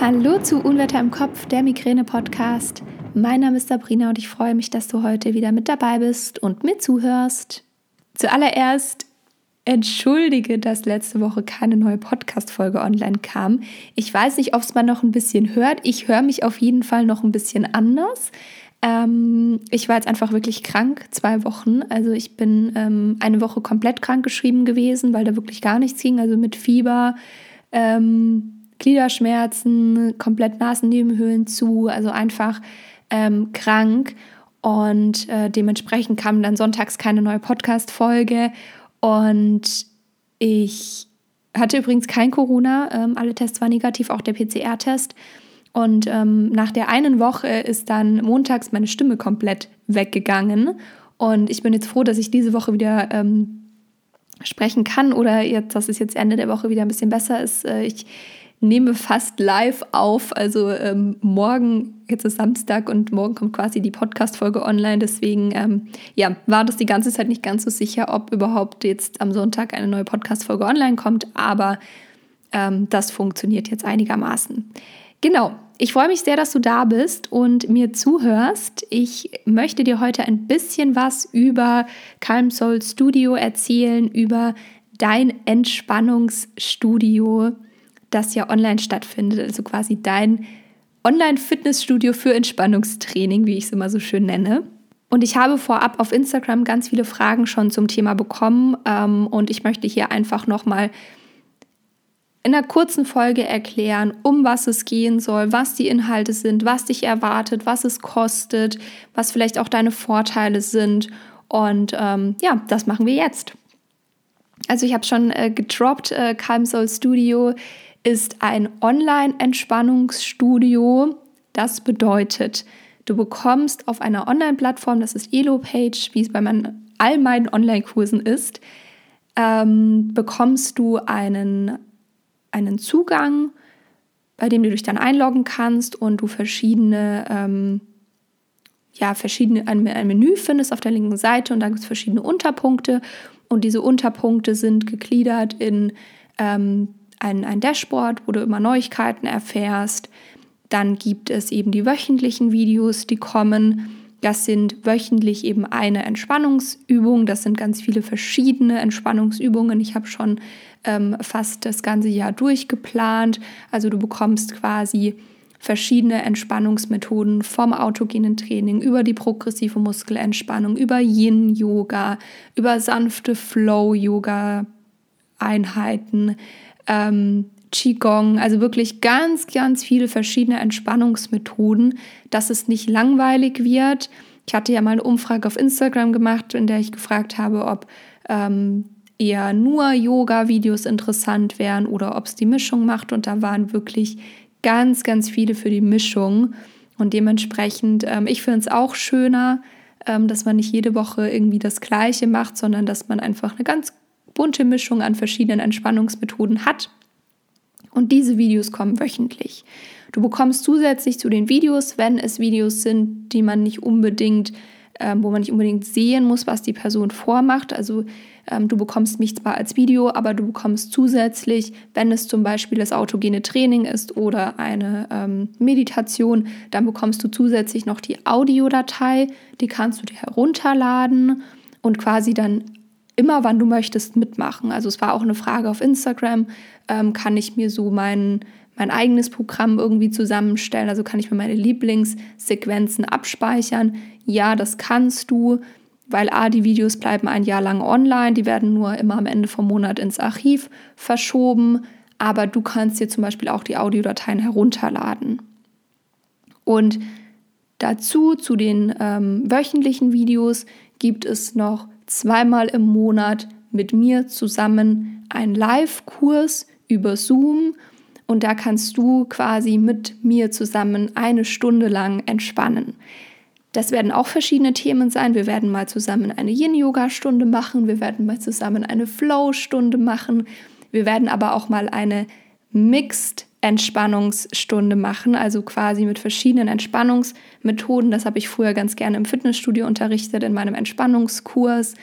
Hallo zu Unwetter im Kopf, der Migräne-Podcast. Mein Name ist Sabrina und ich freue mich, dass du heute wieder mit dabei bist und mir zuhörst. Zuallererst entschuldige, dass letzte Woche keine neue Podcast-Folge online kam. Ich weiß nicht, ob es man noch ein bisschen hört. Ich höre mich auf jeden Fall noch ein bisschen anders. Ähm, ich war jetzt einfach wirklich krank, zwei Wochen. Also ich bin ähm, eine Woche komplett krank geschrieben gewesen, weil da wirklich gar nichts ging. Also mit Fieber, ähm, Gliederschmerzen, komplett Nasennebenhöhlen zu, also einfach ähm, krank. Und äh, dementsprechend kam dann sonntags keine neue Podcast-Folge. Und ich hatte übrigens kein Corona. Ähm, alle Tests waren negativ, auch der PCR-Test. Und ähm, nach der einen Woche ist dann montags meine Stimme komplett weggegangen. Und ich bin jetzt froh, dass ich diese Woche wieder ähm, sprechen kann oder jetzt, dass es jetzt Ende der Woche wieder ein bisschen besser ist. Äh, ich nehme fast live auf. Also ähm, morgen, jetzt ist Samstag und morgen kommt quasi die Podcast-Folge online. Deswegen ähm, ja, war das die ganze Zeit nicht ganz so sicher, ob überhaupt jetzt am Sonntag eine neue Podcast-Folge online kommt. Aber ähm, das funktioniert jetzt einigermaßen. Genau. Ich freue mich sehr, dass du da bist und mir zuhörst. Ich möchte dir heute ein bisschen was über Calm Soul Studio erzählen, über dein Entspannungsstudio das ja online stattfindet, also quasi dein Online-Fitnessstudio für Entspannungstraining, wie ich es immer so schön nenne. Und ich habe vorab auf Instagram ganz viele Fragen schon zum Thema bekommen ähm, und ich möchte hier einfach nochmal in einer kurzen Folge erklären, um was es gehen soll, was die Inhalte sind, was dich erwartet, was es kostet, was vielleicht auch deine Vorteile sind. Und ähm, ja, das machen wir jetzt. Also ich habe schon äh, gedroppt, äh, Calm Soul Studio ist ein Online-Entspannungsstudio. Das bedeutet, du bekommst auf einer Online-Plattform, das ist Elo-Page, wie es bei meinen, all meinen Online-Kursen ist, ähm, bekommst du einen, einen Zugang, bei dem du dich dann einloggen kannst und du verschiedene, ähm, ja, verschiedene, ein, ein Menü findest auf der linken Seite und da gibt es verschiedene Unterpunkte und diese Unterpunkte sind gegliedert in ähm, ein, ein Dashboard, wo du immer Neuigkeiten erfährst. Dann gibt es eben die wöchentlichen Videos, die kommen. Das sind wöchentlich eben eine Entspannungsübung. Das sind ganz viele verschiedene Entspannungsübungen. Ich habe schon ähm, fast das ganze Jahr durchgeplant. Also du bekommst quasi verschiedene Entspannungsmethoden vom autogenen Training über die progressive Muskelentspannung, über Yin-Yoga, über sanfte Flow-Yoga-Einheiten, ähm, Qigong, also wirklich ganz, ganz viele verschiedene Entspannungsmethoden, dass es nicht langweilig wird. Ich hatte ja mal eine Umfrage auf Instagram gemacht, in der ich gefragt habe, ob ähm, eher nur Yoga-Videos interessant wären oder ob es die Mischung macht. Und da waren wirklich ganz, ganz viele für die Mischung. Und dementsprechend, ähm, ich finde es auch schöner, ähm, dass man nicht jede Woche irgendwie das Gleiche macht, sondern dass man einfach eine ganz bunte Mischung an verschiedenen Entspannungsmethoden hat. Und diese Videos kommen wöchentlich. Du bekommst zusätzlich zu den Videos, wenn es Videos sind, die man nicht unbedingt, ähm, wo man nicht unbedingt sehen muss, was die Person vormacht. Also ähm, du bekommst mich zwar als Video, aber du bekommst zusätzlich, wenn es zum Beispiel das autogene Training ist oder eine ähm, Meditation, dann bekommst du zusätzlich noch die Audiodatei, die kannst du dir herunterladen und quasi dann immer, wann du möchtest, mitmachen. Also es war auch eine Frage auf Instagram, ähm, kann ich mir so mein, mein eigenes Programm irgendwie zusammenstellen? Also kann ich mir meine Lieblingssequenzen abspeichern? Ja, das kannst du, weil A, die Videos bleiben ein Jahr lang online, die werden nur immer am Ende vom Monat ins Archiv verschoben, aber du kannst dir zum Beispiel auch die Audiodateien herunterladen. Und dazu, zu den ähm, wöchentlichen Videos, gibt es noch zweimal im Monat mit mir zusammen einen Live-Kurs über Zoom und da kannst du quasi mit mir zusammen eine Stunde lang entspannen. Das werden auch verschiedene Themen sein. Wir werden mal zusammen eine Yin-Yoga-Stunde machen, wir werden mal zusammen eine Flow-Stunde machen, wir werden aber auch mal eine Mixed Entspannungsstunde machen, also quasi mit verschiedenen Entspannungsmethoden. Das habe ich früher ganz gerne im Fitnessstudio unterrichtet, in meinem Entspannungskurs.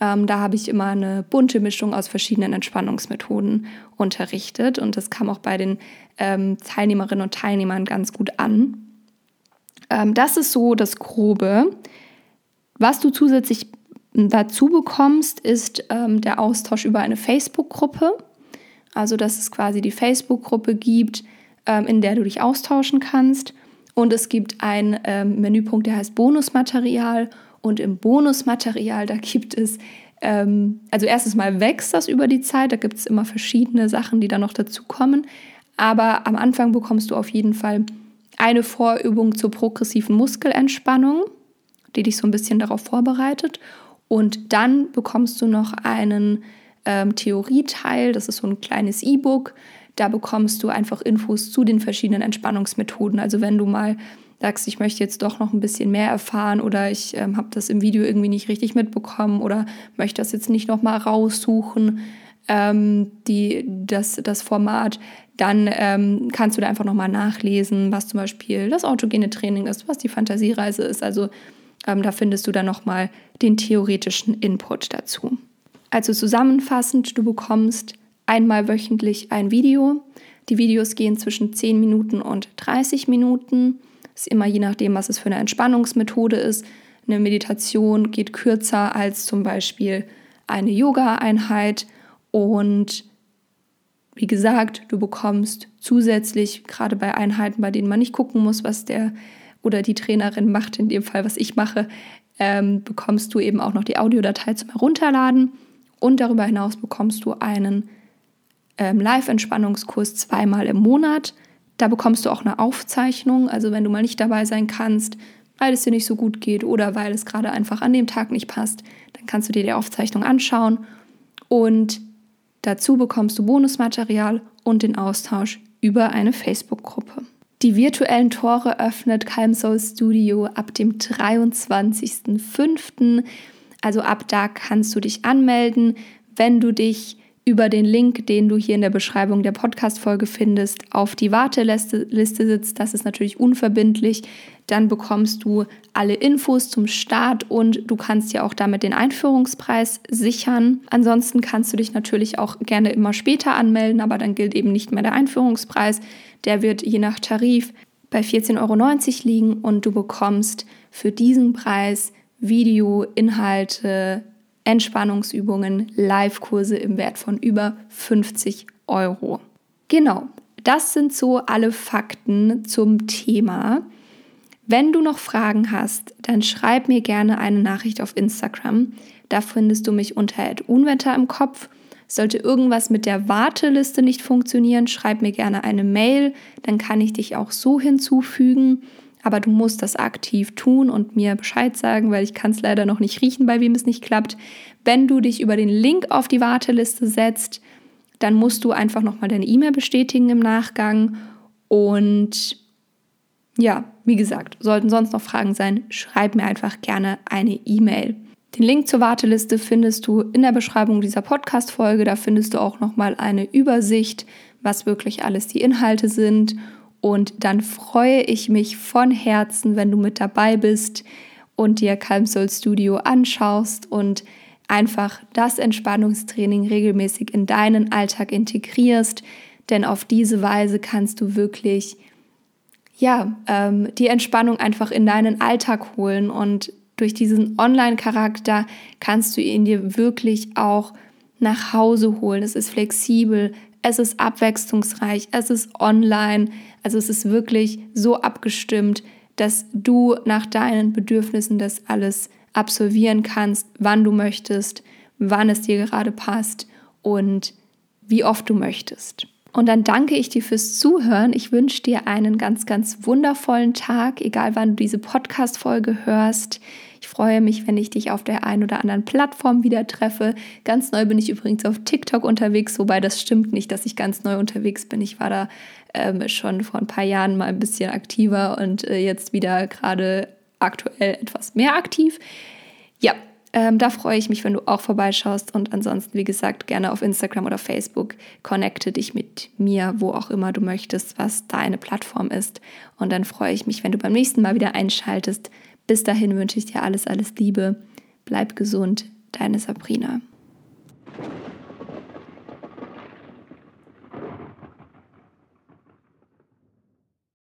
Ähm, da habe ich immer eine bunte Mischung aus verschiedenen Entspannungsmethoden unterrichtet und das kam auch bei den ähm, Teilnehmerinnen und Teilnehmern ganz gut an. Ähm, das ist so das Grobe. Was du zusätzlich dazu bekommst, ist ähm, der Austausch über eine Facebook-Gruppe. Also, dass es quasi die Facebook-Gruppe gibt, ähm, in der du dich austauschen kannst. Und es gibt einen ähm, Menüpunkt, der heißt Bonusmaterial. Und im Bonusmaterial, da gibt es, ähm, also erstes Mal wächst das über die Zeit, da gibt es immer verschiedene Sachen, die da noch dazukommen. Aber am Anfang bekommst du auf jeden Fall eine Vorübung zur progressiven Muskelentspannung, die dich so ein bisschen darauf vorbereitet. Und dann bekommst du noch einen ähm, Theorieteil, das ist so ein kleines E-Book. Da bekommst du einfach Infos zu den verschiedenen Entspannungsmethoden. Also wenn du mal sagst, ich möchte jetzt doch noch ein bisschen mehr erfahren oder ich ähm, habe das im Video irgendwie nicht richtig mitbekommen oder möchte das jetzt nicht nochmal raussuchen, ähm, die, das, das Format, dann ähm, kannst du da einfach nochmal nachlesen, was zum Beispiel das autogene Training ist, was die Fantasiereise ist. Also ähm, da findest du dann nochmal den theoretischen Input dazu. Also zusammenfassend, du bekommst einmal wöchentlich ein Video. Die Videos gehen zwischen 10 Minuten und 30 Minuten. Ist immer je nachdem, was es für eine Entspannungsmethode ist. Eine Meditation geht kürzer als zum Beispiel eine Yoga-Einheit. Und wie gesagt, du bekommst zusätzlich, gerade bei Einheiten, bei denen man nicht gucken muss, was der oder die Trainerin macht, in dem Fall, was ich mache, ähm, bekommst du eben auch noch die Audiodatei zum Herunterladen. Und darüber hinaus bekommst du einen ähm, Live-Entspannungskurs zweimal im Monat. Da bekommst du auch eine Aufzeichnung. Also wenn du mal nicht dabei sein kannst, weil es dir nicht so gut geht oder weil es gerade einfach an dem Tag nicht passt, dann kannst du dir die Aufzeichnung anschauen. Und dazu bekommst du Bonusmaterial und den Austausch über eine Facebook-Gruppe. Die virtuellen Tore öffnet Calm Soul Studio ab dem 23.05. Also ab da kannst du dich anmelden, wenn du dich über den Link, den du hier in der Beschreibung der Podcast-Folge findest, auf die Warteliste Liste sitzt. Das ist natürlich unverbindlich. Dann bekommst du alle Infos zum Start und du kannst ja auch damit den Einführungspreis sichern. Ansonsten kannst du dich natürlich auch gerne immer später anmelden, aber dann gilt eben nicht mehr der Einführungspreis. Der wird je nach Tarif bei 14,90 Euro liegen und du bekommst für diesen Preis Video, Inhalte, Entspannungsübungen, Live-Kurse im Wert von über 50 Euro. Genau, das sind so alle Fakten zum Thema. Wenn du noch Fragen hast, dann schreib mir gerne eine Nachricht auf Instagram. Da findest du mich unter Unwetter im Kopf. Sollte irgendwas mit der Warteliste nicht funktionieren, schreib mir gerne eine Mail, dann kann ich dich auch so hinzufügen. Aber du musst das aktiv tun und mir Bescheid sagen, weil ich kann es leider noch nicht riechen, bei wem es nicht klappt. Wenn du dich über den Link auf die Warteliste setzt, dann musst du einfach nochmal deine E-Mail bestätigen im Nachgang. Und ja, wie gesagt, sollten sonst noch Fragen sein, schreib mir einfach gerne eine E-Mail. Den Link zur Warteliste findest du in der Beschreibung dieser Podcast-Folge. Da findest du auch nochmal eine Übersicht, was wirklich alles die Inhalte sind und dann freue ich mich von Herzen, wenn du mit dabei bist und dir Calm Soul Studio anschaust und einfach das Entspannungstraining regelmäßig in deinen Alltag integrierst. Denn auf diese Weise kannst du wirklich ja, ähm, die Entspannung einfach in deinen Alltag holen und durch diesen Online-Charakter kannst du ihn dir wirklich auch nach Hause holen. Es ist flexibel, es ist abwechslungsreich, es ist online, also es ist wirklich so abgestimmt, dass du nach deinen Bedürfnissen das alles absolvieren kannst, wann du möchtest, wann es dir gerade passt und wie oft du möchtest. Und dann danke ich dir fürs Zuhören. Ich wünsche dir einen ganz, ganz wundervollen Tag, egal wann du diese Podcast-Folge hörst. Ich freue mich, wenn ich dich auf der einen oder anderen Plattform wieder treffe. Ganz neu bin ich übrigens auf TikTok unterwegs, wobei das stimmt nicht, dass ich ganz neu unterwegs bin. Ich war da ähm, schon vor ein paar Jahren mal ein bisschen aktiver und äh, jetzt wieder gerade aktuell etwas mehr aktiv. Ja, ähm, da freue ich mich, wenn du auch vorbeischaust und ansonsten, wie gesagt, gerne auf Instagram oder Facebook connecte dich mit mir, wo auch immer du möchtest, was deine Plattform ist. Und dann freue ich mich, wenn du beim nächsten Mal wieder einschaltest. Bis dahin wünsche ich dir alles, alles Liebe. Bleib gesund. deine Sabrina.